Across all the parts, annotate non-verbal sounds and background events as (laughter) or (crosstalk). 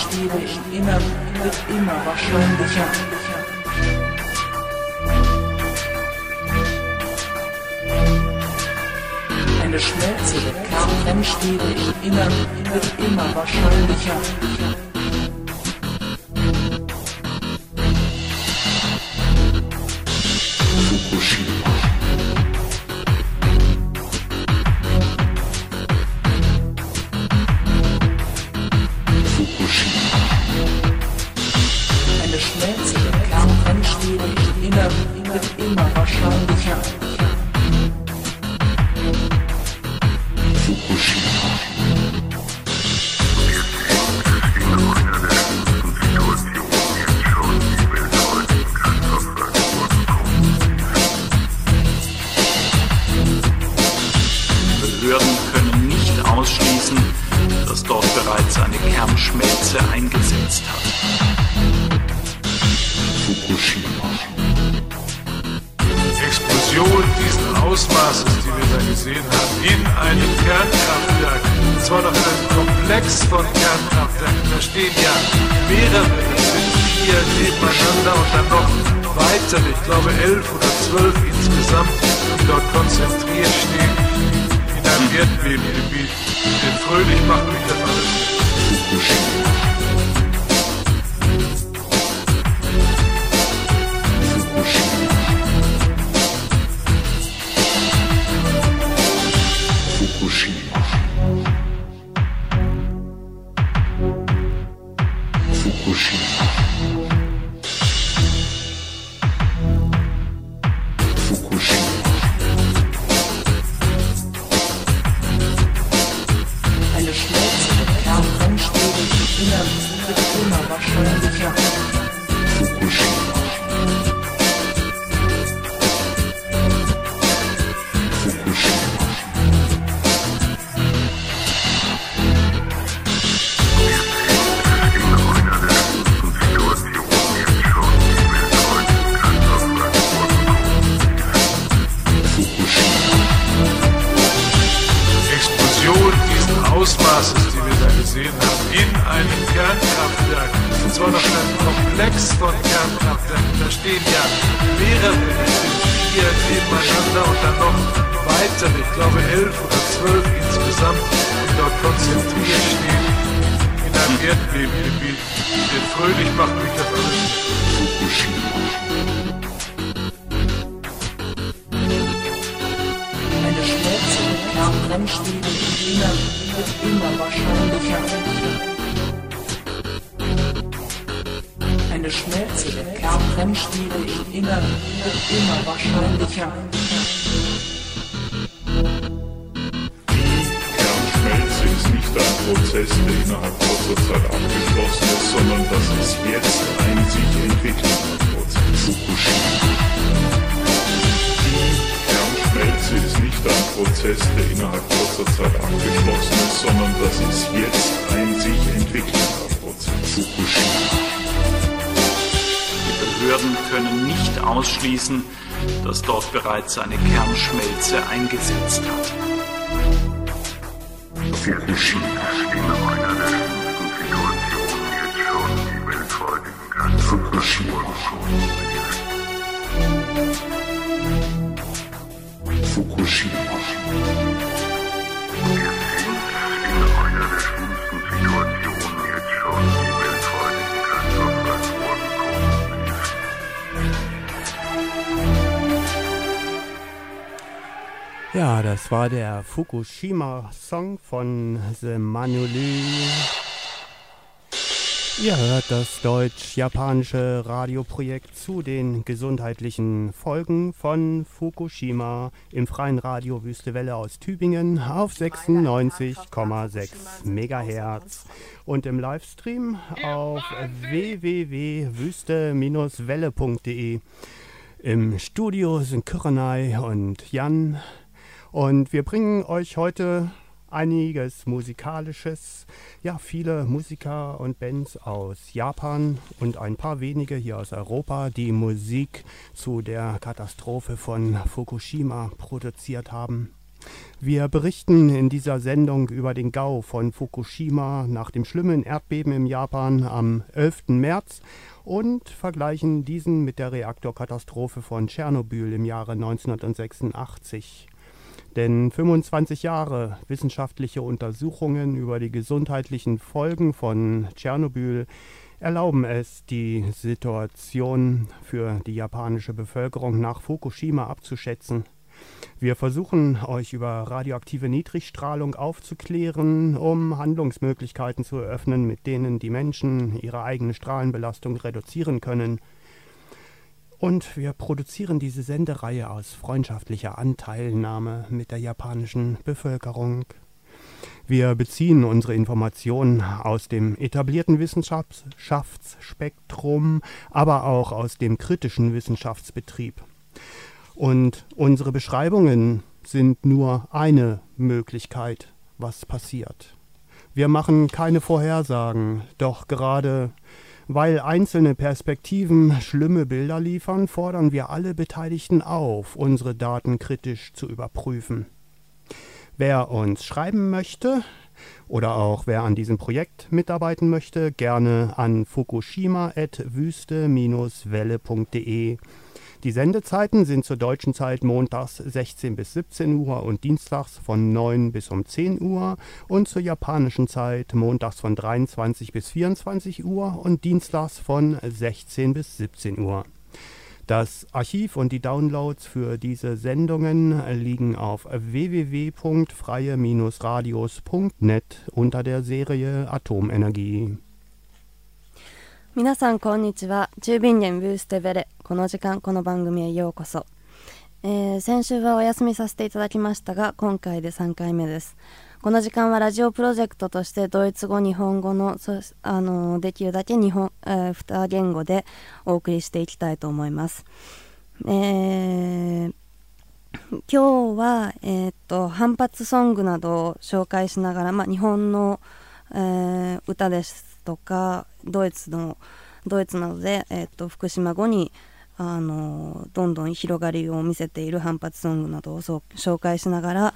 Kernbrennstäbe im Innern wird immer wahrscheinlicher. Eine Schmelze der Kernbrennstäbe im Innern wird immer wahrscheinlicher. Prozess, der innerhalb kurzer Zeit abgeschlossen ist, sondern das ist jetzt ein sich entwickelnder Prozess. Die Behörden können nicht ausschließen, dass dort bereits eine Kernschmelze eingesetzt hat. Ja, das war der Fukushima-Song von The Manuli. Ihr hört das deutsch-japanische Radioprojekt zu den gesundheitlichen Folgen von Fukushima im freien Radio Wüstewelle aus Tübingen auf 96,6 Megahertz und im Livestream auf www.wüste-welle.de. Im Studio sind Kyrenai und Jan und wir bringen euch heute einiges Musikalisches. Ja, viele Musiker und Bands aus Japan und ein paar wenige hier aus Europa, die Musik zu der Katastrophe von Fukushima produziert haben. Wir berichten in dieser Sendung über den Gau von Fukushima nach dem schlimmen Erdbeben im Japan am 11. März und vergleichen diesen mit der Reaktorkatastrophe von Tschernobyl im Jahre 1986. Denn 25 Jahre wissenschaftliche Untersuchungen über die gesundheitlichen Folgen von Tschernobyl erlauben es, die Situation für die japanische Bevölkerung nach Fukushima abzuschätzen. Wir versuchen euch über radioaktive Niedrigstrahlung aufzuklären, um Handlungsmöglichkeiten zu eröffnen, mit denen die Menschen ihre eigene Strahlenbelastung reduzieren können. Und wir produzieren diese Sendereihe aus freundschaftlicher Anteilnahme mit der japanischen Bevölkerung. Wir beziehen unsere Informationen aus dem etablierten Wissenschaftsspektrum, aber auch aus dem kritischen Wissenschaftsbetrieb. Und unsere Beschreibungen sind nur eine Möglichkeit, was passiert. Wir machen keine Vorhersagen, doch gerade weil einzelne Perspektiven schlimme Bilder liefern, fordern wir alle Beteiligten auf, unsere Daten kritisch zu überprüfen. Wer uns schreiben möchte oder auch wer an diesem Projekt mitarbeiten möchte, gerne an fukushima.wüste-welle.de. Die Sendezeiten sind zur deutschen Zeit montags 16 bis 17 Uhr und dienstags von 9 bis um 10 Uhr und zur japanischen Zeit montags von 23 bis 24 Uhr und dienstags von 16 bis 17 Uhr. Das Archiv und die Downloads für diese Sendungen liegen auf www.freie-radios.net unter der Serie Atomenergie. 皆さんこんにちは。中便源ブーステベレ。この時間この番組へようこそ、えー、先週はお休みさせていただきましたが今回で3回目です。この時間はラジオプロジェクトとしてドイツ語日本語のそあのできるだけ日本、えー、2言語でお送りしていきたいと思います。えー今日は、えー、っと反発ソングなどを紹介しながら、まあ、日本の、えー、歌ですとかドイツのドイツなどで、えーと、福島語にあのどんどん広がりを見せている反発ソングなどを紹介しながら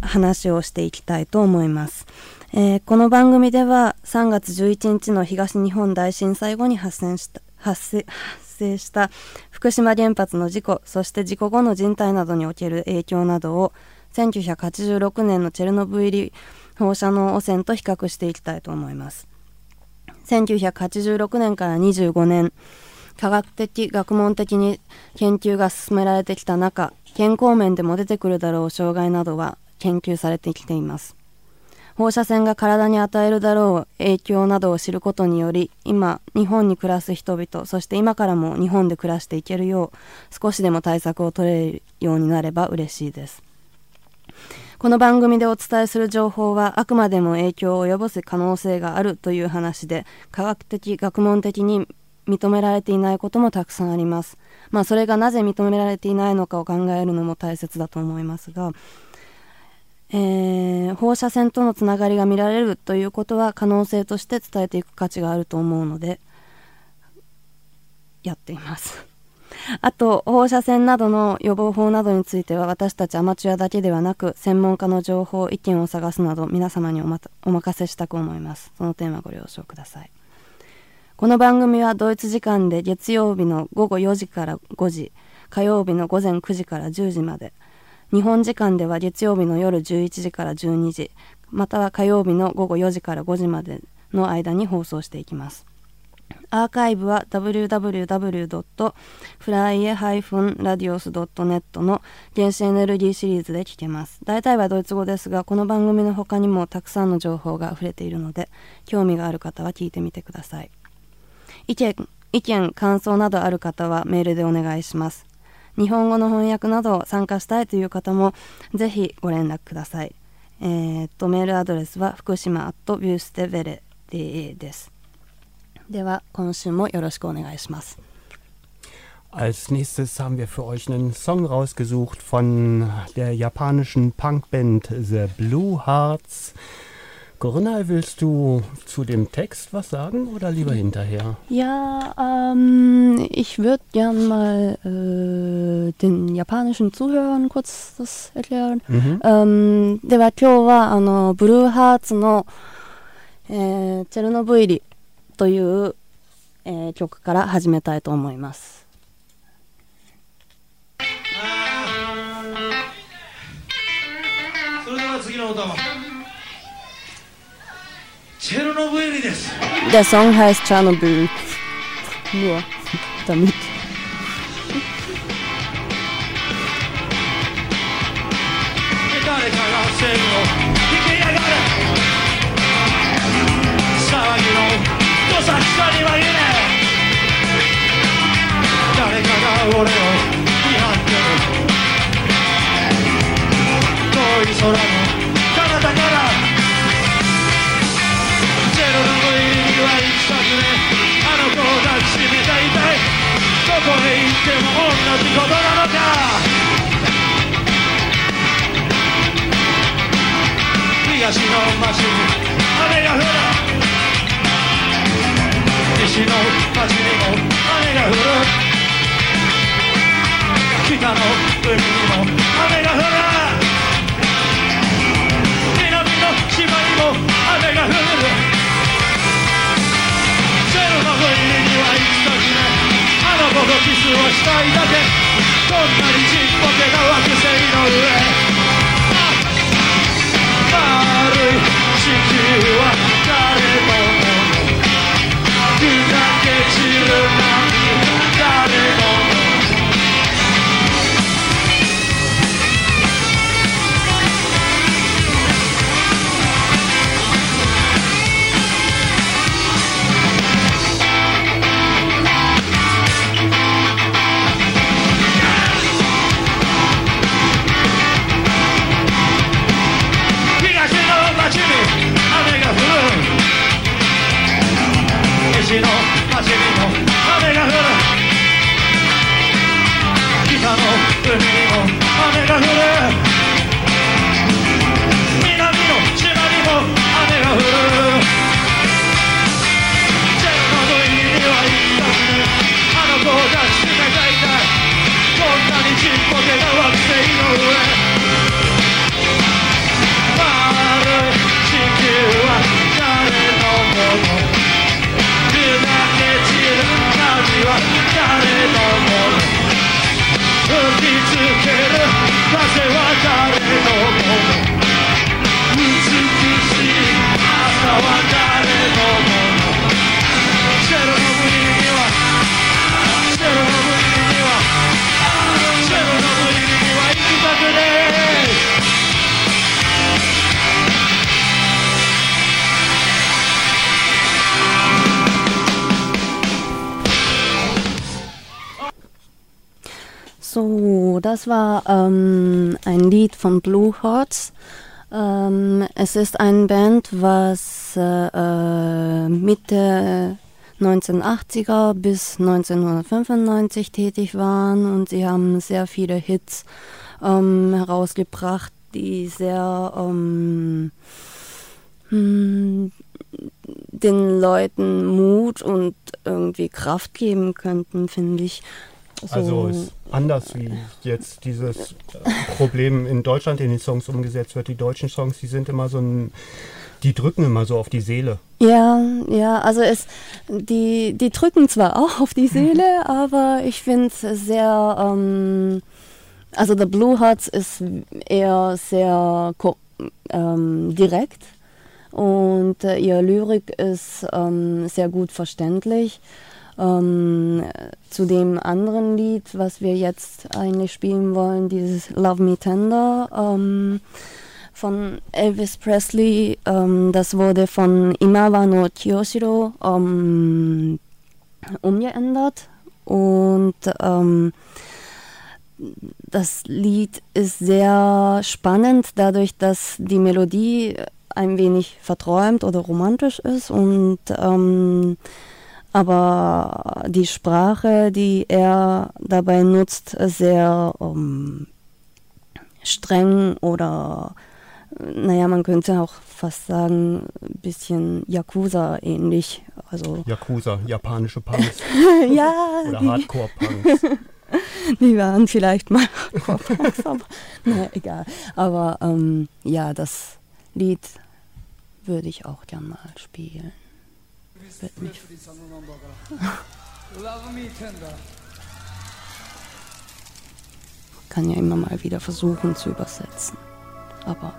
話をしていきたいと思います、えー、この番組では3月11日の東日本大震災後に発生した発生した福島原発の事故そして事故後の人体などにおける影響などを1986年のチェルノブイリ放射能汚染と比較していきたいと思います。1986年から25年科学的学問的に研究が進められてきた中健康面でも出てくるだろう障害などは研究されてきています。放射線が体に与えるだろう影響などを知ることにより今日本に暮らす人々そして今からも日本で暮らしていけるよう少しでも対策を取れるようになれば嬉しいです。この番組でお伝えする情報はあくまでも影響を及ぼす可能性があるという話で科学的学問的に認められていないこともたくさんあります。まあそれがなぜ認められていないのかを考えるのも大切だと思いますがえー、放射線とのつながりが見られるということは可能性として伝えていく価値があると思うのでやっています。あと放射線などの予防法などについては私たちアマチュアだけではなく専門家の情報意見を探すなど皆様にお,、ま、お任せしたく思います。その点はご了承ください。この番組はドイツ時間で月曜日の午後4時から5時火曜日の午前9時から10時まで日本時間では月曜日の夜11時から12時または火曜日の午後4時から5時までの間に放送していきます。アーカイブは www.flye-radios.net の原子エネルギーシリーズで聞けます。大体はドイツ語ですが、この番組の他にもたくさんの情報が溢れているので、興味がある方は聞いてみてください。意見、意見、感想などある方はメールでお願いします。日本語の翻訳など参加したいという方も、ぜひご連絡ください。えー、っと、メールアドレスは福島 at ビューステベレ de です。では今週もよろしくお願いします。Als nächstes haben wir für euch einen Song rausgesucht von der japanischen Punkband The Blue Hearts. Corinna, willst du zu dem Text was sagen oder lieber hinterher? Ja, ähm, ich würde gern mal äh, äh, den japanischen Zuhörern kurz das erklären. Ähm, では今日はあのブルーハーツの、えーチェルノブイリ という、えー曲から始めたいと思います。それでは次の歌はチェルノブイリです Der Song heißt Tschernobyl. Nur damit. 誰 (laughs) かが線をには言えねえ誰かが俺を見張ってる？遠い空の彼方からチェルノブイリには行きたくねあの子を抱きしめたいたい。どこへ行っても同じことなの。の海にも雨が降る。南の島にも雨が降る。チェルノブイリには行きたくねあの子とキスをしたいだけこんなにちっぽけな惑星の上。丸い地球は。南の島にも雨が降るチェルノブイリには行きたあの子を抱きしめたいたいこんなにちっぽけな惑星の上丸い地球は誰のもの砕け散る波は誰のもの吹きつける風は das war ähm, ein Lied von Blue Hearts. Ähm, es ist ein Band, was äh, äh, Mitte 1980er bis 1995 tätig waren und sie haben sehr viele Hits ähm, herausgebracht, die sehr ähm, hm, den Leuten Mut und irgendwie Kraft geben könnten, finde ich. So, Also ist anders wie jetzt dieses Problem in Deutschland in den Songs umgesetzt wird. Die deutschen Songs, die sind immer so ein, die drücken immer so auf die Seele. Ja, ja, also es, die, die drücken zwar auch auf die Seele, (laughs) aber ich finde es sehr, ähm, also The Blue Hearts ist eher sehr ähm, direkt und äh, ihr Lyrik ist ähm, sehr gut verständlich. Ähm, zu dem anderen Lied, was wir jetzt eigentlich spielen wollen, dieses Love Me Tender, ähm, von Elvis Presley. Ähm, das wurde von Imawa no Kiyoshiro ähm, umgeändert. Und ähm, das Lied ist sehr spannend, dadurch, dass die Melodie ein wenig verträumt oder romantisch ist und ähm, aber die Sprache, die er dabei nutzt, sehr ähm, streng oder naja, man könnte auch fast sagen, ein bisschen Yakuza ähnlich. Also Yakuza, japanische Punks (laughs) ja, oder Hardcore-Punks. (laughs) Die waren vielleicht mal aufmerksam. (laughs) naja, egal. Aber ähm, ja, das Lied würde ich auch gern mal spielen wird nicht. (laughs) Kann ja immer mal wieder versuchen zu übersetzen. Aber.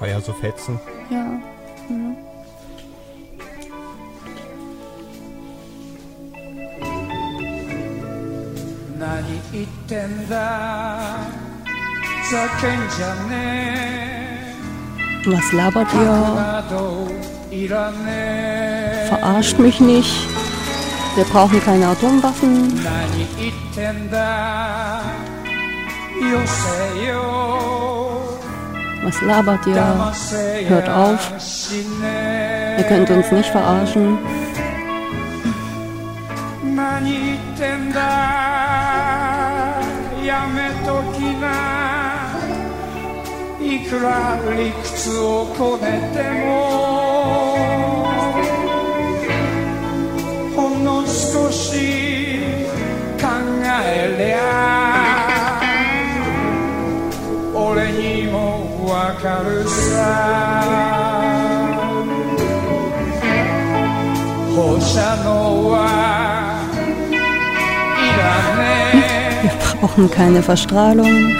Ah ja, so fetzen. Ja. Mhm. Was labert ihr? Verarscht mich nicht. Wir brauchen keine Atomwaffen. Was labert ihr? Hört auf. Ihr könnt uns nicht verarschen. いくら理屈をこねてもほんの少し考えりゃ俺にもわかるさ放射能はいらね Wir brauchen keine Verstrahlung.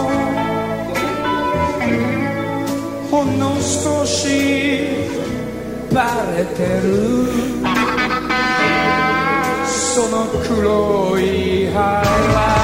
ほんの少しバレてる。その黒い腹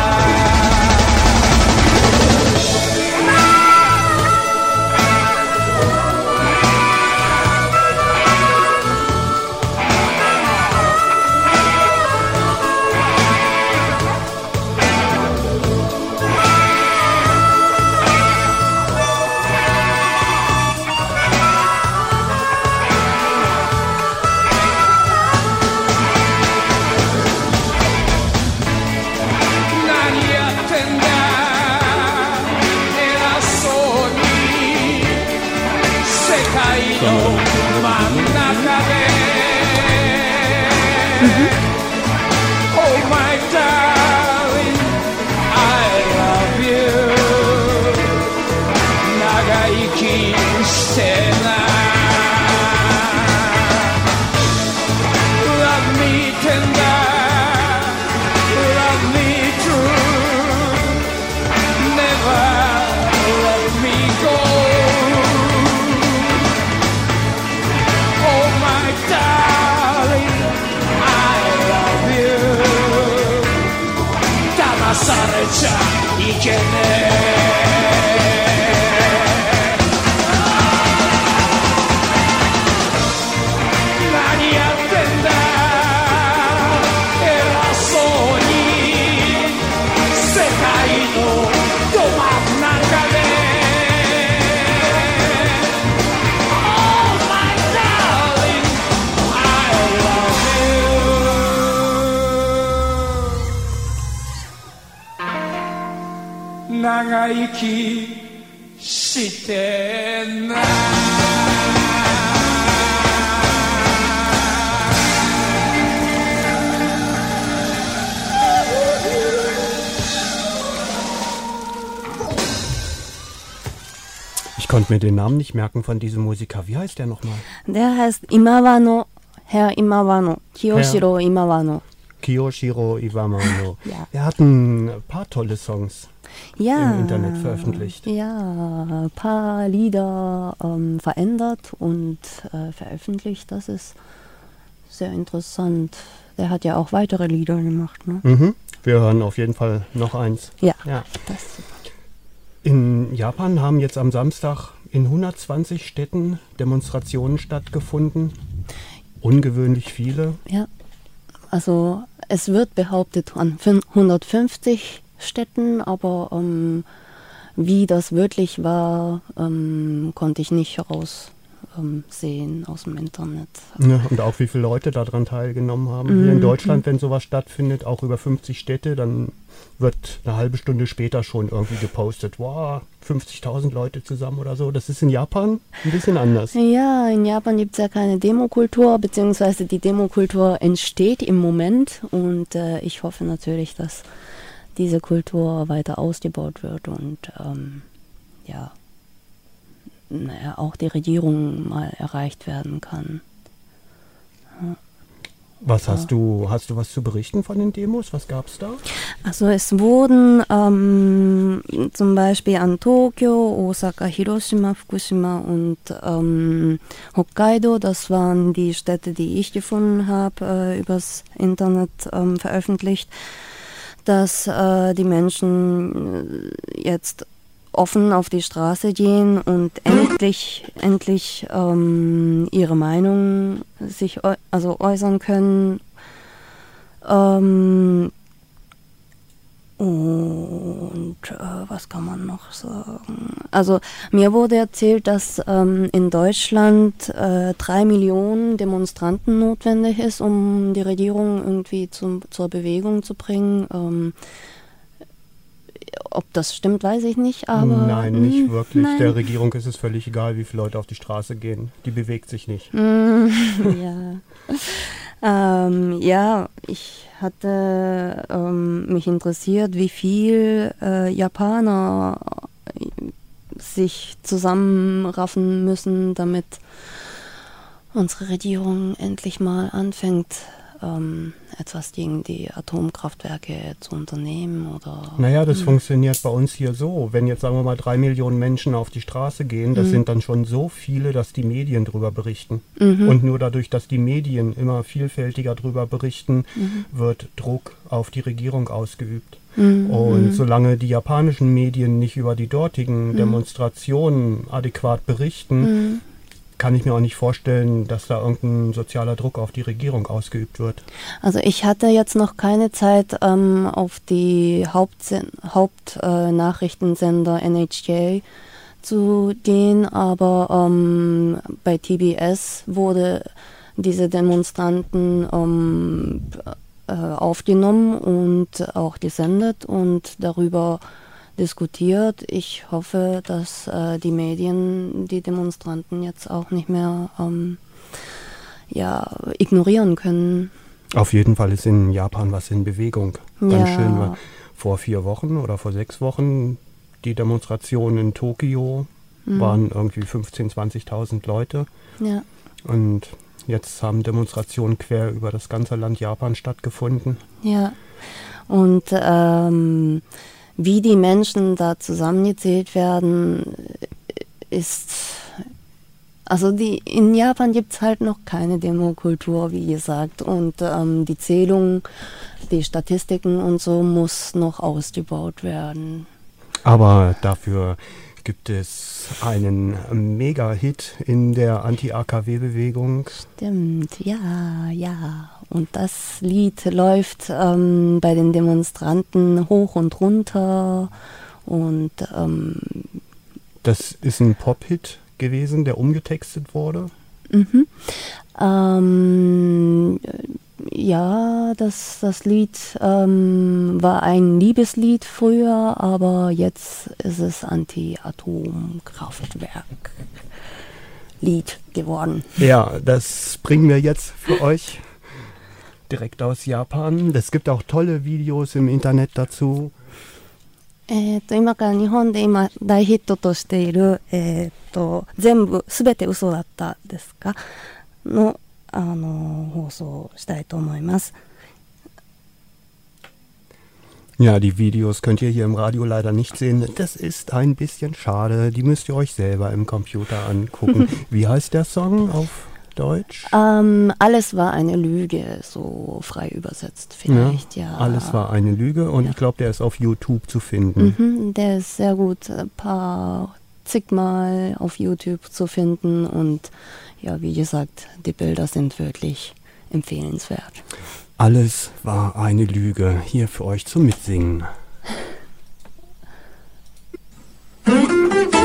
ゃきしてな「 Ich konnte mir den Namen nicht merken von diesem Musiker. Wie heißt der nochmal? Der heißt Imawano, Herr Imawano, Kiyoshiro Imawano. Kiyoshiro Iwamano. Ja. Er hat ein paar tolle Songs Ja. im Internet veröffentlicht. Ja, ein paar Lieder ähm, verändert und äh, veröffentlicht. Das ist sehr interessant. Der hat ja auch weitere Lieder gemacht. Ne? Mhm. Wir hören auf jeden Fall noch eins. Ja, Ja. das In Japan haben jetzt am Samstag in 120 Städten Demonstrationen stattgefunden. ungewöhnlich viele. Ja, also es wird behauptet an 150 Städten, aber ähm, wie das wirklich war, ähm, konnte ich nicht heraussehen ähm, aus dem Internet. Ja, und auch wie viele Leute daran teilgenommen haben. Hier in Deutschland, wenn sowas stattfindet, auch über 50 Städte, dann wird eine halbe Stunde später schon irgendwie gepostet, wow, 50.000 Leute zusammen oder so. Das ist in Japan ein bisschen anders. Ja, in Japan gibt es ja keine Demokultur, beziehungsweise die Demokultur entsteht im Moment und äh, ich hoffe natürlich, dass diese Kultur weiter ausgebaut wird und ähm, ja, naja, auch die Regierung mal erreicht werden kann. Was hast du, hast du was zu berichten von den Demos? Was gab es da? Also es wurden ähm, zum Beispiel an Tokio, Osaka, Hiroshima, Fukushima und ähm, Hokkaido, das waren die Städte, die ich gefunden habe, äh, übers Internet ähm, veröffentlicht, dass äh, die Menschen äh, jetzt offen auf die Straße gehen und endlich, endlich ähm, ihre Meinung sich also äußern können. Ähm, und äh, was kann man noch sagen? Also mir wurde erzählt, dass ähm, in Deutschland äh, drei Millionen Demonstranten notwendig ist, um die Regierung irgendwie zum, zur Bewegung zu bringen. Ähm, ob das stimmt, weiß ich nicht, aber. Nein, nicht mh, wirklich. nein. Der Regierung ist es völlig egal, wie viele Leute auf die Straße gehen. Die bewegt sich nicht. Mm, (laughs) ja. Ähm, ja, ich hatte ähm, mich interessiert, wie viel äh, Japaner sich zusammenraffen müssen, damit unsere Regierung endlich mal anfängt, ähm, etwas gegen die Atomkraftwerke zu unternehmen oder? Naja, das funktioniert bei uns hier so. Wenn jetzt, sagen wir mal, drei Millionen Menschen auf die Straße gehen, das sind dann schon so viele, dass die Medien drüber berichten. Und nur dadurch, dass die Medien immer vielfältiger drüber berichten, wird Druck auf die Regierung ausgeübt. Und solange die japanischen Medien nicht über die dortigen Demonstrationen adäquat berichten, kann ich mir auch nicht vorstellen, dass da irgendein sozialer Druck auf die Regierung ausgeübt wird. Also ich hatte jetzt noch keine Zeit ähm, auf die Hauptnachrichtensender Haupt, äh, NHK zu gehen, aber ähm, bei TBS wurde diese Demonstranten ähm, äh, aufgenommen und auch gesendet und darüber diskutiert. Ich hoffe, dass äh, die Medien die Demonstranten jetzt auch nicht mehr ähm, ja, ignorieren können. Auf jeden Fall ist in Japan was in Bewegung. Ganz Ja. schön. Weil vor vier Wochen oder vor sechs Wochen die Demonstrationen in Tokio waren irgendwie 15.000, 20.000 Leute. Ja. Und jetzt haben Demonstrationen quer über das ganze Land Japan stattgefunden. Ja, und ähm, wie die Menschen da zusammengezählt werden, ist. Also die, in Japan gibt es halt noch keine Demokultur, wie gesagt. Und ähm, die Zählung, die Statistiken und so muss noch ausgebaut werden. Aber dafür gibt es einen Mega-Hit in der Anti-AKW-Bewegung. Stimmt, ja, ja. Und das Lied läuft ähm, bei den Demonstranten hoch und runter. Und ähm, Das ist ein Pop-Hit gewesen, der umgetextet wurde. Ähm, ja, das, das Lied ähm, war ein Liebeslied früher, aber jetzt ist es Anti-Atomkraftwerk. Lied geworden. Ja, das bringen wir jetzt für euch direkt aus Japan. Es gibt auch tolle Videos im Internet dazu. えー、と今から日本で今大ヒットとしている、えー、と全部すべて嘘だったですかの、あの放送をしたいと思います。 Ja, die Videos könnt ihr hier im Radio leider nicht sehen. Das ist ein bisschen schade. Die müsst ihr euch selber im Computer angucken. (laughs) Wie heißt der Song auf Deutsch? Ähm, alles war eine Lüge, so frei übersetzt vielleicht, ja. Alles war eine Lüge und ich glaube, der ist auf YouTube zu finden. Mhm, der ist sehr gut, ein paar zigmal auf YouTube zu finden und ja, wie gesagt, die Bilder sind wirklich empfehlenswert. Alles war eine Lüge. Hier für euch zum Mitsingen. (laughs)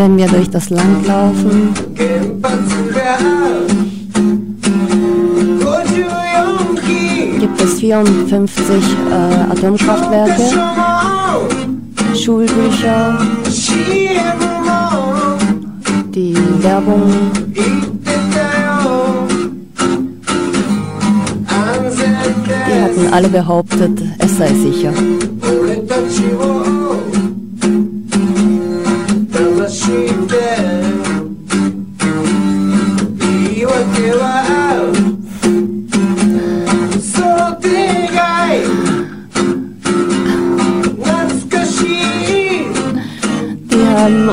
Wenn wir durch das Land laufen, gibt es 54 äh, Atomkraftwerke, Schulbücher, die Werbung, die hatten alle behauptet, es sei sicher.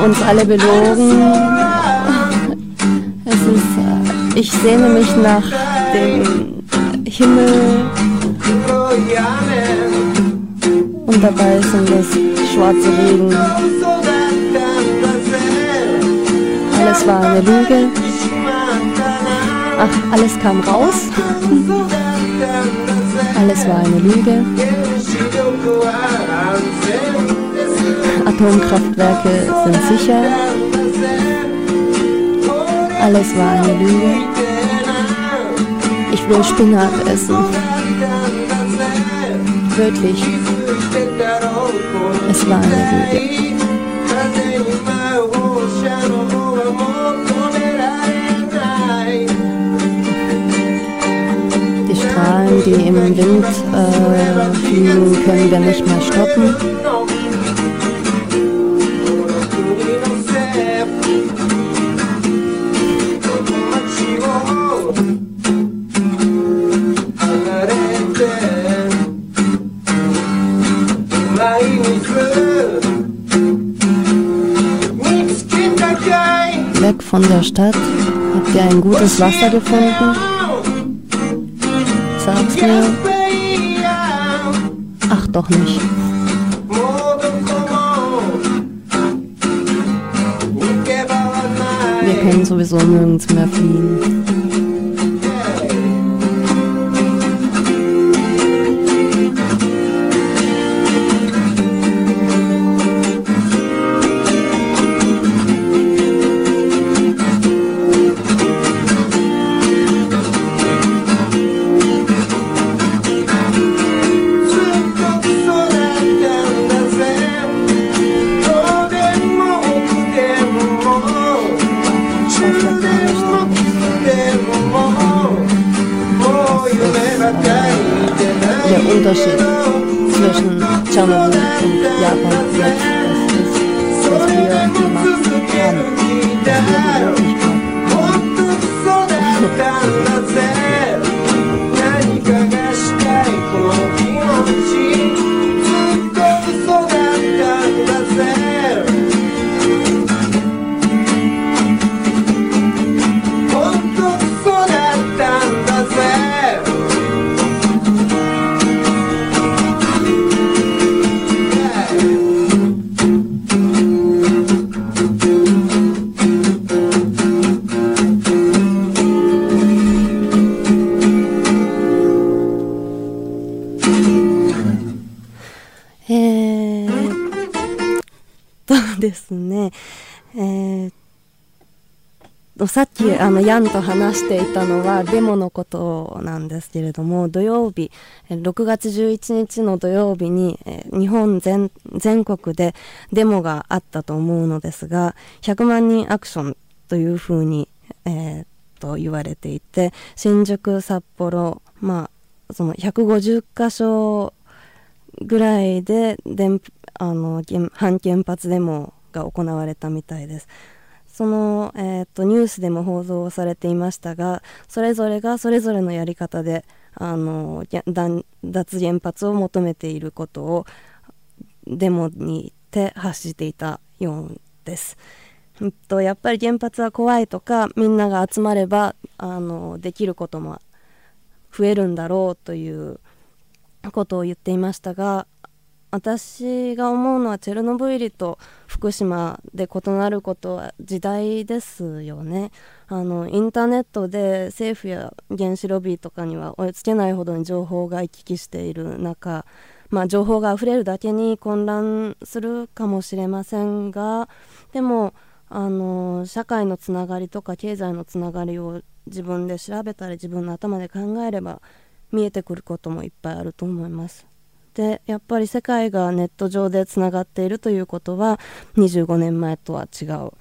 Uns alle belogen. Es ist, äh, ich sehne mich nach dem Himmel und dabei sind es schwarze Regen. Alles war eine Lüge. Ach, alles kam raus. Alles war eine Lüge. Atomkraftwerke sind sicher. Alles war eine Lüge. Ich will Spinat essen. Wirklich. Es war eine Lüge. Die Strahlen, die im Wind äh, fliegen, können wir nicht mehr stoppen. Der Stadt. Habt ihr ein gutes Wasser gefunden? Sag's mir. Ach doch nicht. Wir können sowieso nirgends mehr fliehen. あのヤンと話していたのはデモのことなんですけれども土曜日6月11日の土曜日に日本全全国でデモがあったと思うのですが100万人アクションというふうに、えーと言われていて新宿札幌まあその150箇所ぐらいで電あの反原発デモが行われたみたいです。その、えー、とニュースでも報道されていましたがそれぞれがそれぞれのやり方であの脱原発を求めていることをデモにて発していたようです。うんとやっぱり原発は怖いとかみんなが集まればあのできることも増えるんだろうということを言っていましたが私が思うのはチェルノブイリと福島で異なることは時代ですよねあのインターネットで政府や原子ロビーとかには追いつけないほどに情報が行き来している中、まあ、情報があふれるだけに混乱するかもしれませんがでもあの社会のつながりとか経済のつながりを自分で調べたり自分の頭で考えれば見えてくることもいっぱいあると思います。でやっぱり世界がネット上でつながっているということは25年前とは違うう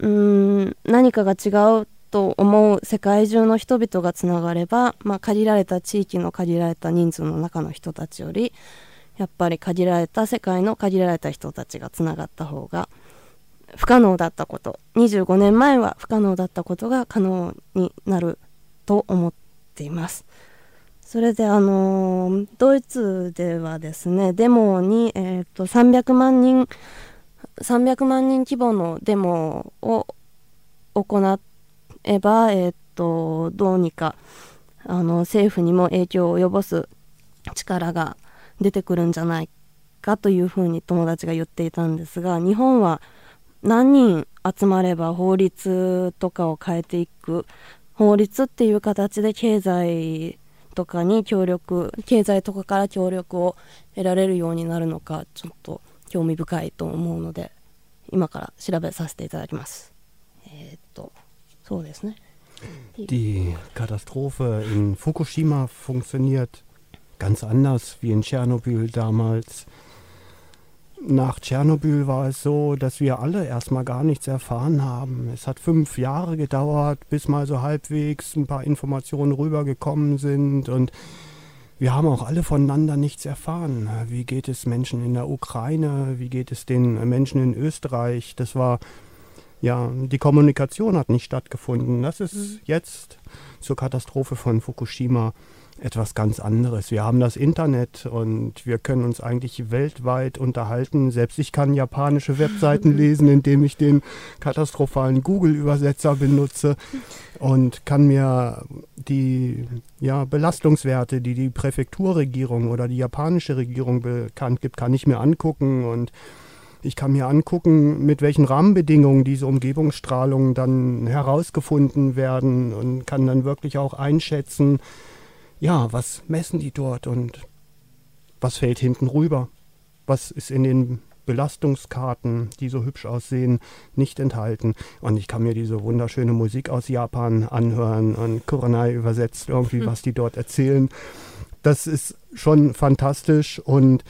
ーん何かが違うと思う世界中の人々がつながれば、まあ、限られた地域の限られた人数の中の人たちよりやっぱり限られた世界の限られた人たちがつながった方が不可能だったこと25年前は不可能だったことが可能になると思っています。それであのドイツではですねデモに、えー、と300万人300万人規模のデモを行えば、えー、とどうにかあの政府にも影響を及ぼす力が出てくるんじゃないかというふうに友達が言っていたんですが日本は何人集まれば法律とかを変えていく法律っていう形で経済とかに協力経済とかから協力を得られるようになるのかちょっと興味深いと思うので今から調べさせていただきますえーっとそうですね Die Katastrophe in Fukushima funktioniert ganz anders wie in Tschernobyl damals. Nach Tschernobyl war es so, dass wir alle erstmal gar nichts erfahren haben. Es hat fünf Jahre gedauert, bis mal so halbwegs ein paar Informationen rübergekommen sind und wir haben auch alle voneinander nichts erfahren. Wie geht es Menschen in der Ukraine? Wie geht es den Menschen in Österreich? Das war ja, die Kommunikation hat nicht stattgefunden. Das ist jetzt zur Katastrophe von Fukushima etwas ganz anderes. Wir haben das Internet und wir können uns eigentlich weltweit unterhalten. Selbst ich kann japanische Webseiten (laughs) lesen, indem ich den katastrophalen Google-Übersetzer benutze und kann mir die ja, Belastungswerte, die die Präfekturregierung oder die japanische Regierung bekannt gibt, kann ich mir angucken und ich kann mir angucken, mit welchen Rahmenbedingungen diese Umgebungsstrahlungen dann herausgefunden werden und kann dann wirklich auch einschätzen, ja, was messen die dort und was fällt hinten rüber? Was ist in den Belastungskarten, die so hübsch aussehen, nicht enthalten. Und ich kann mir diese wunderschöne Musik aus Japan anhören und Kuranai übersetzt irgendwie, (laughs) was die dort erzählen. Das ist schon fantastisch und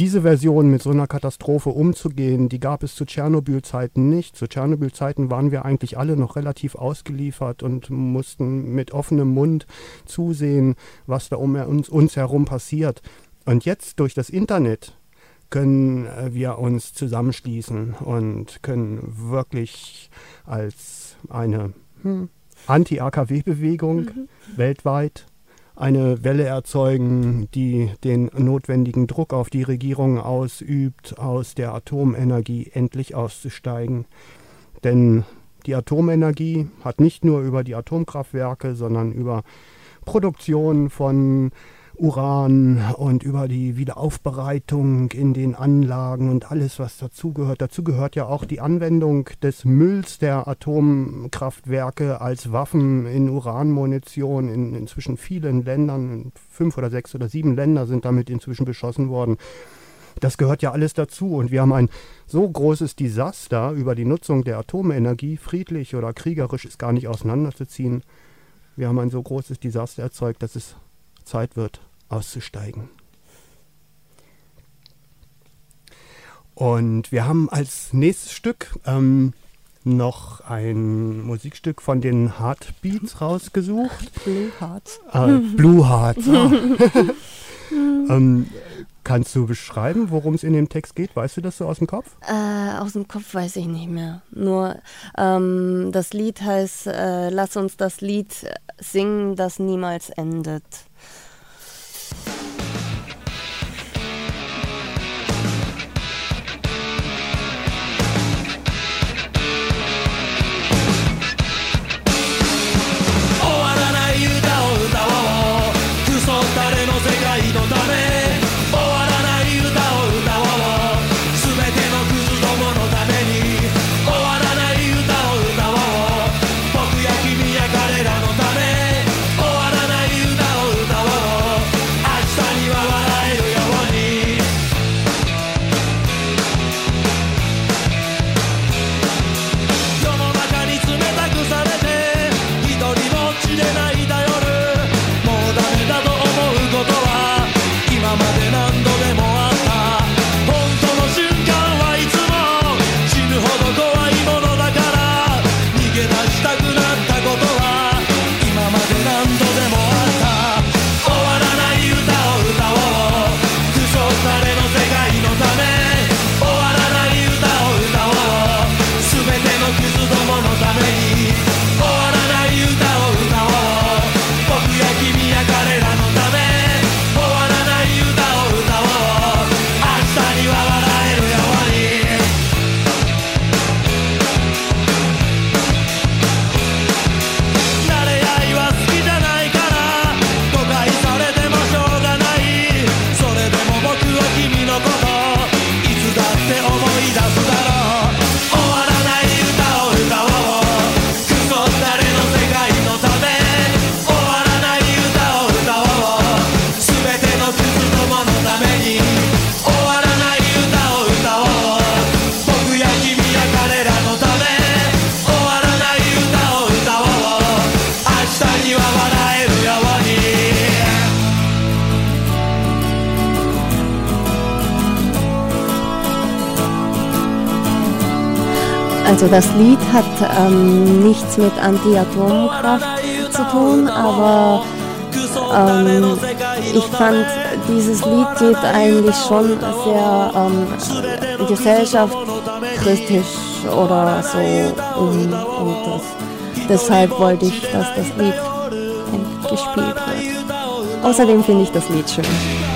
diese Version mit so einer Katastrophe umzugehen, die gab es zu Tschernobyl-Zeiten nicht. Zu Tschernobyl-Zeiten waren wir eigentlich alle noch relativ ausgeliefert und mussten mit offenem Mund zusehen, was da um uns, uns herum passiert. Und jetzt durch das Internet können äh, wir uns zusammenschließen und können wirklich als eine hm, Anti-AKW-Bewegung weltweit eine Welle erzeugen, die den notwendigen Druck auf die Regierung ausübt, aus der Atomenergie endlich auszusteigen. Denn die Atomenergie hat nicht nur über die Atomkraftwerke, sondern über Produktion von Uran und über die Wiederaufbereitung in den Anlagen und alles, was dazugehört. Dazu gehört ja auch die Anwendung des Mülls der Atomkraftwerke als Waffen in Uranmunition in inzwischen vielen Ländern. Fünf oder sechs oder sieben Länder sind damit inzwischen beschossen worden. Das gehört ja alles dazu und wir haben ein so großes Desaster über die Nutzung der Atomenergie, friedlich oder kriegerisch ist gar nicht auseinanderzuziehen. Wir haben ein so großes Desaster erzeugt, dass es Zeit wird, auszusteigen. Und wir haben als nächstes Stück ähm, noch ein Musikstück von den Heartbeats rausgesucht. Blue Hearts. Äh, Blue Hearts. ah. (laughs) ähm, kannst du beschreiben, worum es in dem Text geht? Weißt du das so aus dem Kopf? Äh, aus dem Kopf weiß ich nicht mehr. Nur ähm, das Lied heißt äh, Lass uns das Lied singen, das niemals endet. Das Lied hat ähm, nichts mit Anti-Atomkraft zu tun, aber ähm, ich fand, dieses Lied geht eigentlich schon sehr ähm, gesellschaftskritisch oder so um. Und das, deshalb wollte ich, dass das Lied gespielt wird. Außerdem finde ich das Lied schön.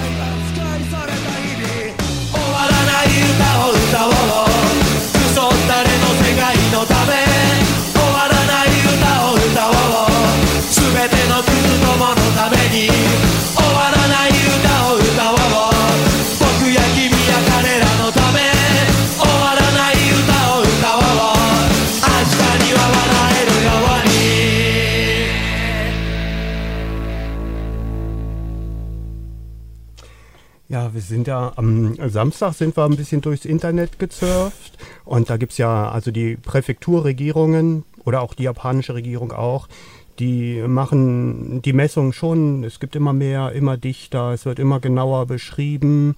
Sind ja am Samstag sind wir ein bisschen durchs Internet gezurft und da gibt es ja also die Präfekturregierungen oder auch die japanische Regierung auch, die machen die Messung schon, es gibt immer mehr, immer dichter, es wird immer genauer beschrieben.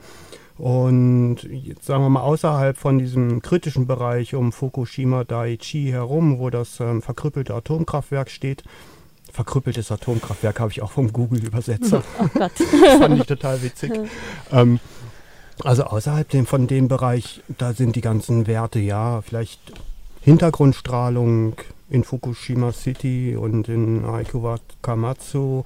Und jetzt sagen wir mal außerhalb von diesem kritischen Bereich um Fukushima Daiichi herum, wo das ähm, verkrüppelte Atomkraftwerk steht, verkrüppeltes Atomkraftwerk habe ich auch vom Google-Übersetzer. (laughs) Oh fand ich total witzig. (laughs) Ähm, also außerhalb dem, von dem Bereich, da sind die ganzen Werte, ja, vielleicht Hintergrundstrahlung in Fukushima City und in Aikuwakamatsu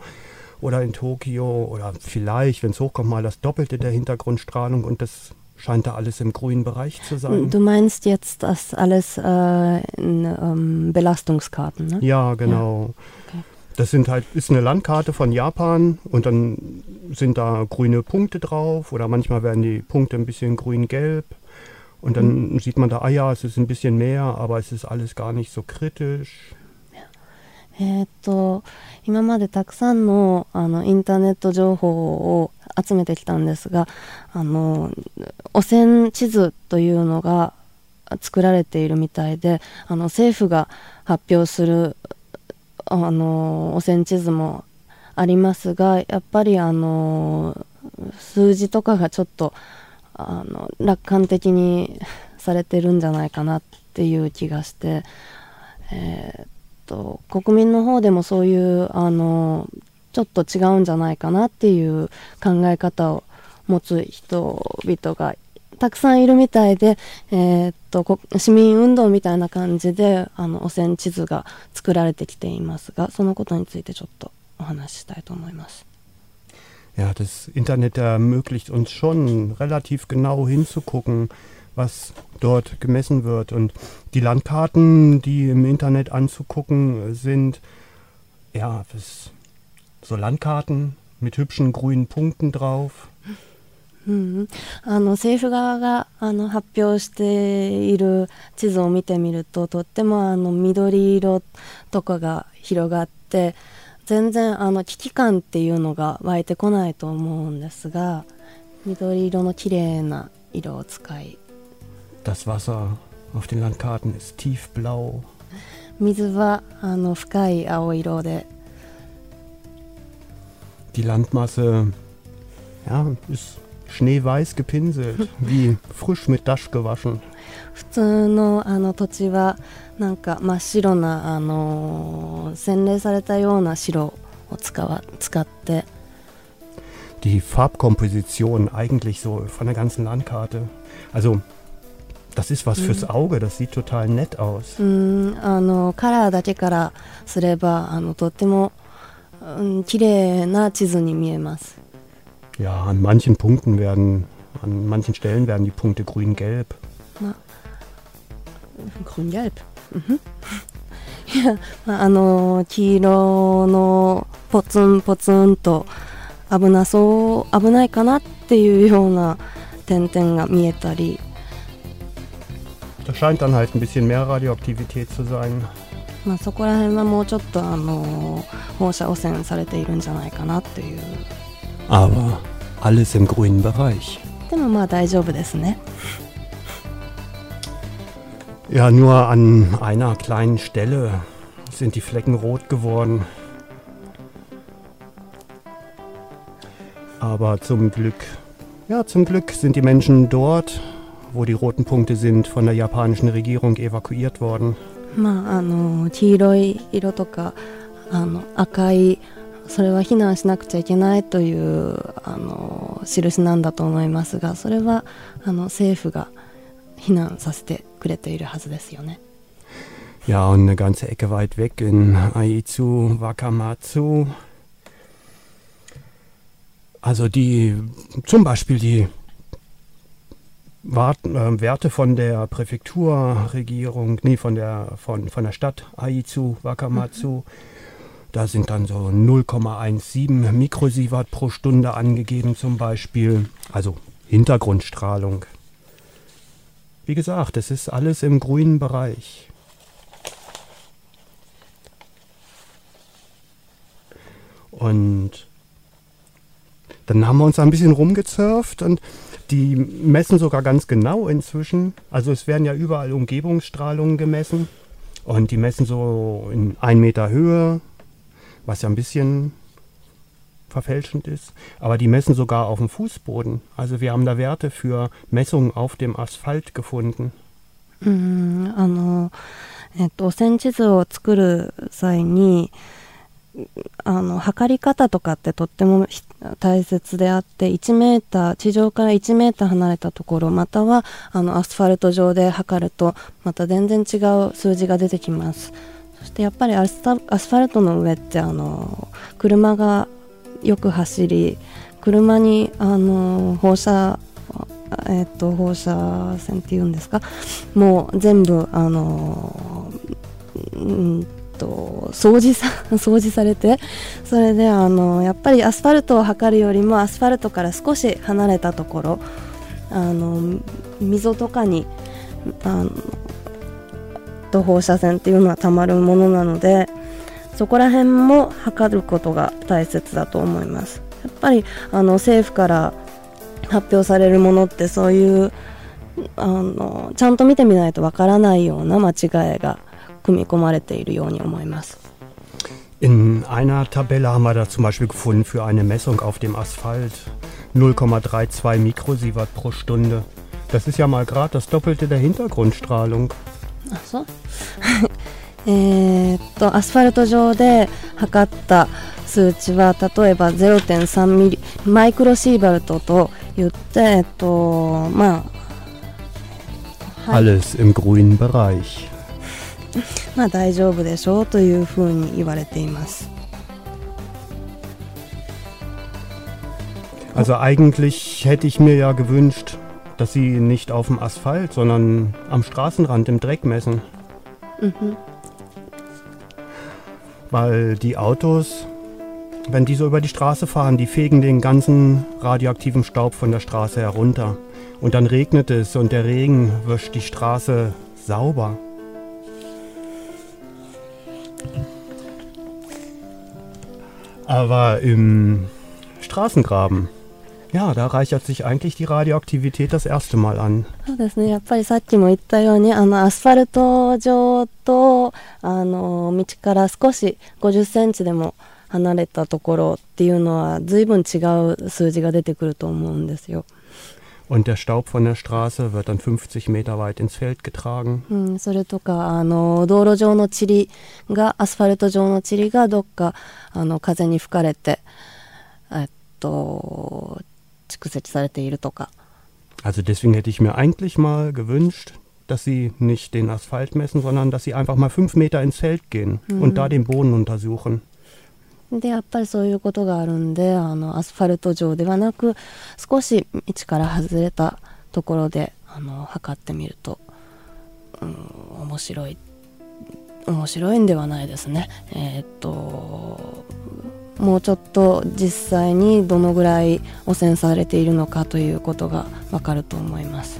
oder in Tokio oder vielleicht, wenn es hochkommt, mal das Doppelte der Hintergrundstrahlung und das scheint da alles im grünen Bereich zu sein. Du meinst jetzt das alles äh, in ähm, Belastungskarten, ne? Ja, genau. Okay. Das sind halt, ist eine Landkarte von Japan und dann sind da grüne Punkte drauf oder manchmal werden die Punkte ein bisschen grün-gelb und dann sieht man da, ah ja, es ist ein bisschen mehr, aber es ist alles gar nicht so kritisch. えーっと今までたくさんのあのインターネット情報を集めてきたんですがあの汚染地図というのが作られているみたいであの政府が発表する あの汚染地図もありますがやっぱりあの数字とかがちょっとあの楽観的にされてるんじゃないかなっていう気がして。えーと国民の方でもそういうあのちょっと違うんじゃないかなっていう考え方を持つ人々がたくさんいるみたいで、えーっと市民運動みたいな感じであの汚染地図が作られてきていますがそのことについてちょっとお話ししたいと思います。Ja, das Internet ermöglicht uns schon relativ genau hinzugucken, was dort gemessen wird. Und die Landkarten, die im Internet anzugucken sind, ja, das, so Landkarten mit hübschen grünen Punkten drauf. うん、あの政府側があの発表している地図を見てみるととってもあの緑色とかが広がって全然あの危機感っていうのが湧いてこないと思うんですが緑色の綺麗な色を使い。Das Wasser auf den Landkarten ist tiefblau. 水はあの深い青色で。Die Landmasse, ja, ist schneeweiß gepinselt, (laughs) wie frisch mit Dasch gewaschen. 普通のあの土地はなんか真っ白なあの洗練されたような白を使わ使って die Farbkomposition eigentlich so von der ganzen Landkarte. Also, das ist was fürs Auge, das sieht total nett aus. うんあのカラーだけからすればあのとっても、うん、綺麗な地図に見えます。 Ja, an manchen Punkten werden, an manchen Stellen werden die Punkte grün-gelb. grün-gelb。いや、まあ、あの黄色のポツンポツンと危なそう危ないかなっていうような点々が見えたり Da scheint dann halt ein bisschen mehr Radioaktivität zu sein. まあ、そこら辺はもうちょっとあの放射汚染されているんじゃないかなっていう Aber alles im grünen Bereich. でもまあ大丈夫ですね Ja, nur an einer kleinen Stelle sind die Flecken rot geworden. Aber zum Glück, ja, zum Glück sind die Menschen dort, wo die roten Punkte sind, von der japanischen Regierung evakuiert worden. まああの黄色い色とかあの赤い それは避難しなくちゃいけないというあの印なんだと思いますがそれはあの政府が避難させてくれているはずですよね。Ja, und eine ganze Ecke weit weg in Aizu, Wakamatsu. Also die, zum Beispiel die Wart, äh, Werte von der Präfekturregierung, nee, von der, von, von der Stadt Aizu, Wakamatsu, da sind dann so 0,17 Mikrosievert pro Stunde angegeben zum Beispiel. Also Hintergrundstrahlung. Wie gesagt, es ist alles im grünen Bereich. Und dann haben wir uns da ein bisschen rumgezurft und die messen sogar ganz genau inzwischen. Also es werden ja überall Umgebungsstrahlungen gemessen und die messen so in 1 Meter Höhe, was ja ein bisschen verfälschend ist. Aber die messen sogar auf dem Fußboden. Also wir haben da Werte für Messungen auf dem Asphalt gefunden. うんあのえっと、線地図を作る際にあの測り方とかってとってもひ大切であって1メーター地上から1メーター離れたところまたはあのアスファルト上で測るとまた全然違う数字が出てきます そしてやっぱりアスファルトの上ってあの車がよく走り車にあの放射えっと放射線っていうんですか？もう全部あのうんと掃除さ (laughs) 掃除されてそれであのやっぱりアスファルトを測るよりもアスファルトから少し離れたところあの溝とかにあのと放射線っていうのはたまるものなのでそこら辺も測ることが大切だと思いますやっぱりあの政府から発表されるものってそういうあのちゃんと見てみないとわからないような間違いが組み込まれているように思います In einer Tabelle haben wir da zum Beispiel gefunden für eine Messung auf dem Asphalt 0,32 Mikrosievert pro Stunde. Das ist ja mal gerade das Doppelte der Hintergrundstrahlung. あそう？(laughs) えーっとアスファルト上で測った数値は例えば0.3ミリマイクロシーバルトと言ってえっとまあ、はい。Alles im grünen Bereich. (laughs) まあ大丈夫でしょうというふうに言われています。Also eigentlich hätte ich mir ja gewünscht, dass sie nicht auf dem Asphalt, sondern am Straßenrand im Dreck messen. Weil die Autos, wenn die so über die Straße fahren, die fegen den ganzen radioaktiven Staub von der Straße herunter. Und dann regnet es und der Regen wischt die Straße sauber. Aber im Straßengraben, ja, da reichert sich eigentlich die Radioaktivität das erste Mal an. そうですねやっぱりさっきも言ったようにあのアスファルト上とあの道から少し50センチでも離れたところっていうのは随分違う数字が出てくると思うんですよ。 Und der Staub von der Straße wird dann 50 Meter weit ins Feld getragen. うん、それとかあの道路上の塵がアスファルト上の塵がどっかあの風に吹かれてえっと 蓄積されているとか Also deswegen hätte ich mir eigentlich mal gewünscht, dass sie nicht den Asphalt messen, sondern dass sie einfach mal fünf Meter ins Feld gehen und da den Boden untersuchen. でやっぱりそういうことがあるんであのアスファルト上ではなく少し道から外れたところであの測ってみると、うん、面白い面白いんではないですねえーっと もうちょっと実際にどのぐらい汚染されているのかということがわかると思います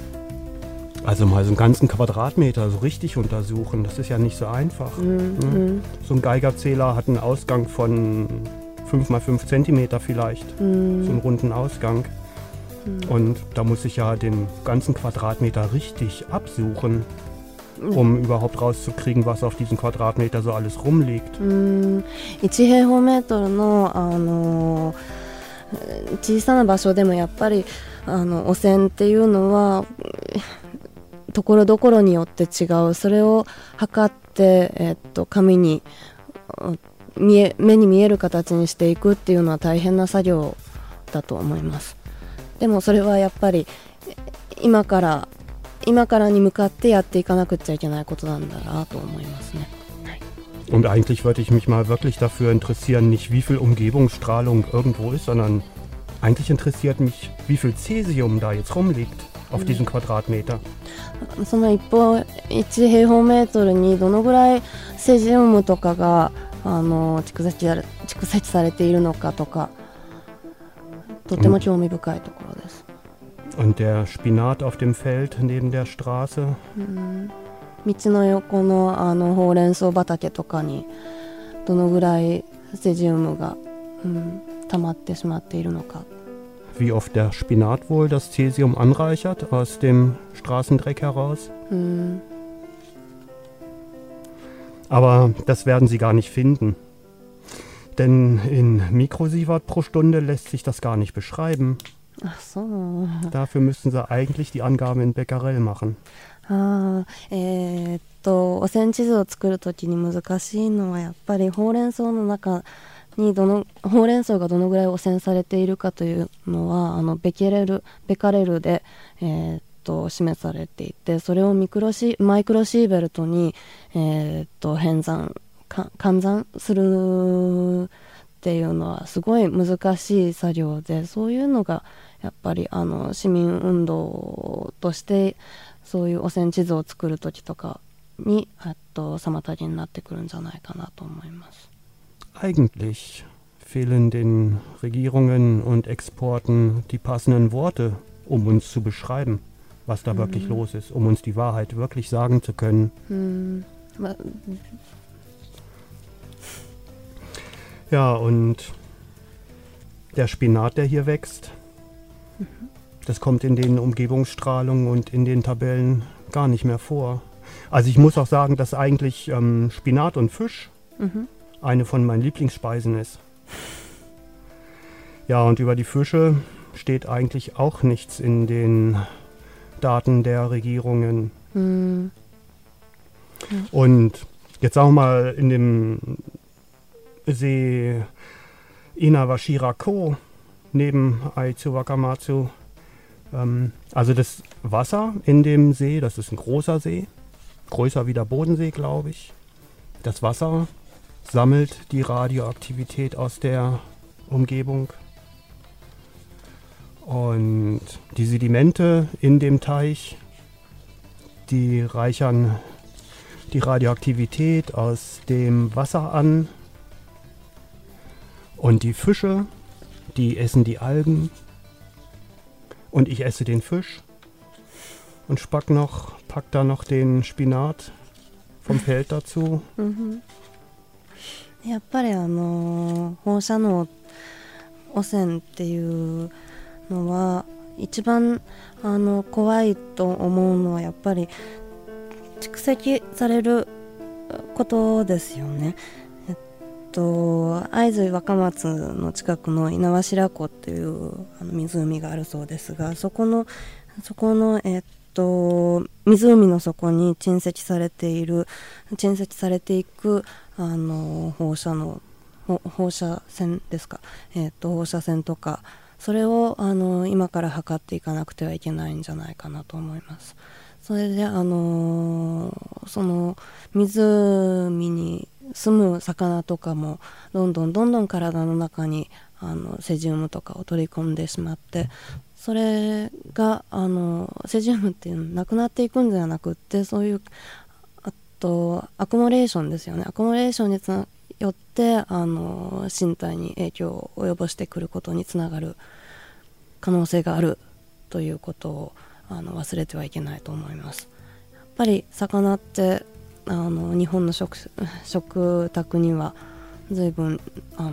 Also mal so einen ganzen Quadratmeter so richtig untersuchen, das ist ja nicht so einfach. うん、 Ne? うん So ein Geigerzähler hat einen Ausgang von 5 mal 5 Zentimeter vielleicht, う so ん einen runden Ausgang. Und da muss ich ja den ganzen Quadratmeter richtig absuchen, Um überhaupt rauszukriegen, was auf diesem Quadratmeter so alles rumliegt. うん1平方メートルの、あの小さな場所でもやっぱりあの汚染っていうのはところどころによって違うそれを測って、えっと紙に見え目に見える形にしていくっていうのは大変な作業だと思いますでもそれはやっぱり今から今からに向かってやっていかなくっちゃいけないことなんだなと思いますね Und eigentlich wollte ich mich mal wirklich dafür interessieren, nicht wie viel Umgebungsstrahlung irgendwo ist, sondern eigentlich interessiert mich, wie viel Cäsium da jetzt rumliegt auf diesem Quadratmeter. その一方1平方メートルにどのぐらいセジウムとかがあの蓄積蓄積されているのかとかとても興味深いところです。Und der Spinat auf dem Feld neben der Straße, 道の横のあのほうれん草畑とかにどのぐらいセジウムが、うん、溜まってしまっているのか wie oft der Spinat wohl das Cäsium anreichert aus dem Straßendreck heraus. うん、 Aber das werden Sie gar nicht finden. Denn in Mikrosievert pro Stunde lässt sich das gar nicht beschreiben. あそう。Dafür müssten Sie eigentlich die Angaben in Becquerel machen. あーえーっと汚染地図を作るときに難しいのはやっぱりほうれん草の中にどのほうれん草がどのぐらい汚染されているかというのはあのベケレルベカレルで、えーっと示されていてそれをミクロシマイクロシーベルトに、えーっと変算か換算するっていうのはすごい難しい作業でそういうのがやっぱりあの市民運動としてそういう汚染地図を作る時とかにあと妨げになってくるんじゃないかなと思います。Eigentlich fehlen den Regierungen und Exporten die passenden Worte, um uns zu beschreiben, was da wirklich los ist, um uns die Wahrheit wirklich sagen zu können. Ja, und der Spinat, der hier wächst, das kommt in den Umgebungsstrahlungen und in den Tabellen gar nicht mehr vor. Also ich muss auch sagen, dass eigentlich ähm, Spinat und Fisch mhm. eine von meinen Lieblingsspeisen ist. Ja, und über die Fische steht eigentlich auch nichts in den Daten der Regierungen. Mhm. Ja. Und jetzt auch mal, in dem See Inawashirako neben Aizu Wakamatsu. Ähm, also das Wasser in dem See, das ist ein großer See, größer wie der Bodensee, glaube ich. Das Wasser sammelt die Radioaktivität aus der Umgebung. Und die Sedimente in dem Teich, die reichern die Radioaktivität aus dem Wasser an. Und die Fische, die essen die Algen. Und ich esse den Fisch. Und spack noch, pack da noch den Spinat vom Feld dazu. うんやっぱりあの放射能汚染っていうのは一番あの怖いと思うのはやっぱり蓄積されることですよね。 と会津若松の近くの猪苗代湖っていうあの湖があるそうですがそこのそこのえっと湖の底に沈積されている沈積されていくあの放射能放射線ですか、えっと放射線とかそれをあの今から測っていかなくてはいけないんじゃないかなと思います。それであのその湖に住む魚とかもどんどんどんどん体の中にあのセジウムとかを取り込んでしまってそれがあのセジウムっていうのなくなっていくんじゃなくってそういうあとアコモレーションですよね。アコモレーションにつなよってあの身体に影響を及ぼしてくることにつながる可能性があるということをあの忘れてはいけないと思います。やっぱり魚ってあの日本の食食卓には随分あの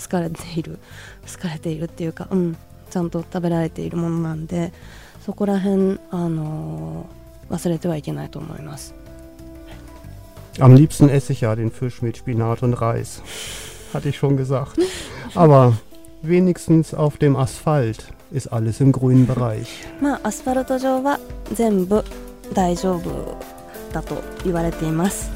好かれている好かれているっていうか、うん、ちゃんと食べられているものなんでそこら辺あの忘れてはいけないと思います。Am liebsten esse ich ja den Fisch mit Spinat und Reis. Hatte ich schon gesagt. Aber wenigstens auf dem Asphalt ist alles im grünen Bereich. 大丈夫だと言われています。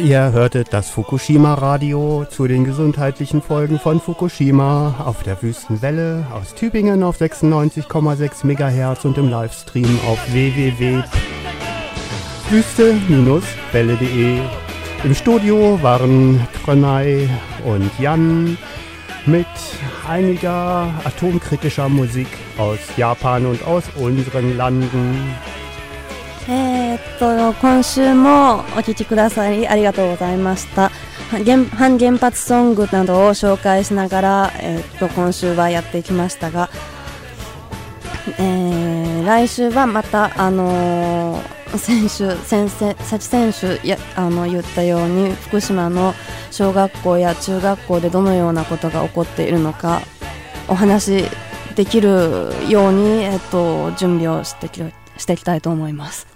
Ihr hörtet das Fukushima Radio zu den gesundheitlichen Folgen von Fukushima auf der Wüstenwelle aus Tübingen auf 96,6 MHz und im Livestream auf www.wüste-welle.de. Im Studio waren Trönay und Jan mit einiger atomkritischer Musik aus Japan und aus unseren Landen. えー、っと今週もお聴きくださりありがとうございました反原発ソングなどを紹介しながら、えー、っと今週はやってきましたが、えー、来週はまた、あのー、先週先生先先週やあの言ったように福島の小学校や中学校でどのようなことが起こっているのかお話できるように、えっと、準備をしてきしていきたいと思います。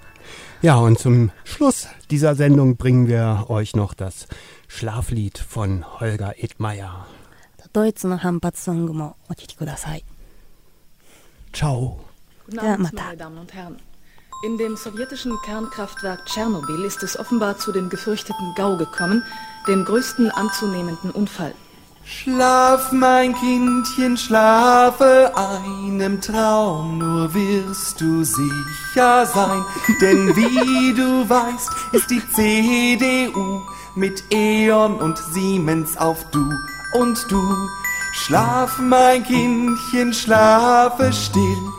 Ja, und zum Schluss dieser Sendung bringen wir euch noch das Schlaflied von Holger Edmeier. ドイツの反発ソングもお聴きください。 Ciao. Guten Ja, Abend, Mata. meine Damen und Herren. In dem sowjetischen Kernkraftwerk Tschernobyl ist es offenbar zu dem gefürchteten GAU gekommen, dem größten anzunehmenden Unfall. Schlaf, mein Kindchen, schlafe einem Traum, nur wirst du sicher sein. (laughs) Denn wie du weißt, ist die CDU mit E.ON und Siemens auf Du und Du. Schlaf, mein Kindchen, schlafe still.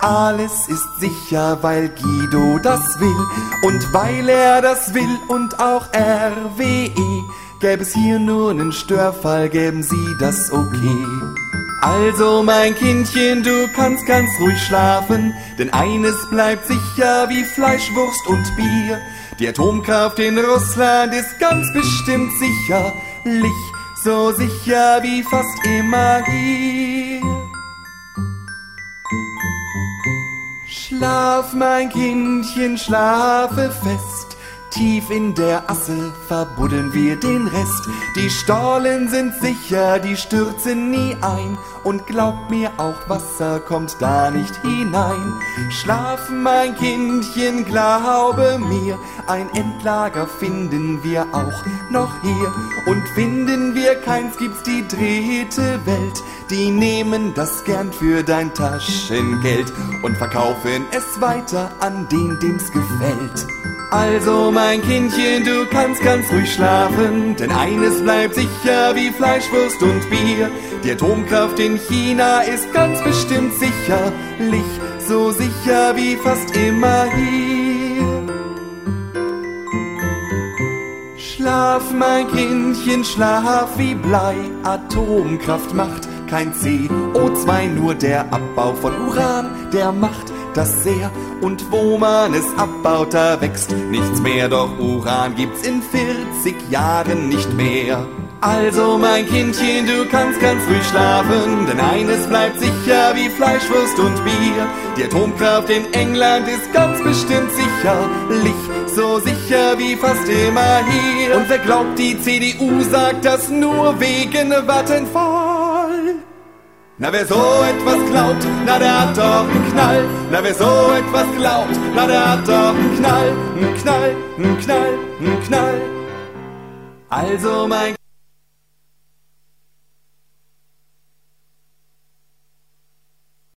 Alles ist sicher, weil Guido das will und weil er das will und auch RWE. Gäbe es hier nur einen Störfall, gäben sie das okay. Also mein Kindchen, du kannst ganz ruhig schlafen, denn eines bleibt sicher wie Fleischwurst und Bier. Die Atomkraft in Russland ist ganz bestimmt sicherlich so sicher wie fast immer hier. Schlaf, mein Kindchen, schlafe fest. Tief in der Asse verbuddeln wir den Rest. Die Stollen sind sicher, die stürzen nie ein. Und glaub mir, auch Wasser kommt da nicht hinein. Schlaf, mein Kindchen, glaube mir, ein Endlager finden wir auch noch hier. Und finden wir keins, gibt's die dritte Welt. Die nehmen das gern für dein Taschengeld und verkaufen es weiter an den, dem's gefällt. Also mein Kindchen, du kannst ganz ruhig schlafen, denn eines bleibt sicher wie Fleischwurst und Bier. Die Atomkraft in China ist ganz bestimmt sicherlich so sicher wie fast immer hier. Schlaf, mein Kindchen, schlaf wie Blei. Atomkraft macht kein CO2, nur der Abbau von Uran, der macht das sehr. Und wo man es abbaut, da wächst nichts mehr. Doch Uran gibt's in 40 Jahren nicht mehr. Also mein Kindchen, du kannst ganz ruhig schlafen, denn eines bleibt sicher wie Fleischwurst und Bier. Die Atomkraft in England ist ganz bestimmt sicherlich so sicher wie fast immer hier. Und wer glaubt, die CDU sagt das nur wegen Vattenfall? Na wer so etwas glaubt, na der hat doch einen Knall. Na wer so etwas glaubt, na der hat doch einen Knall, einen Knall, einen Knall, einen Knall. Also mein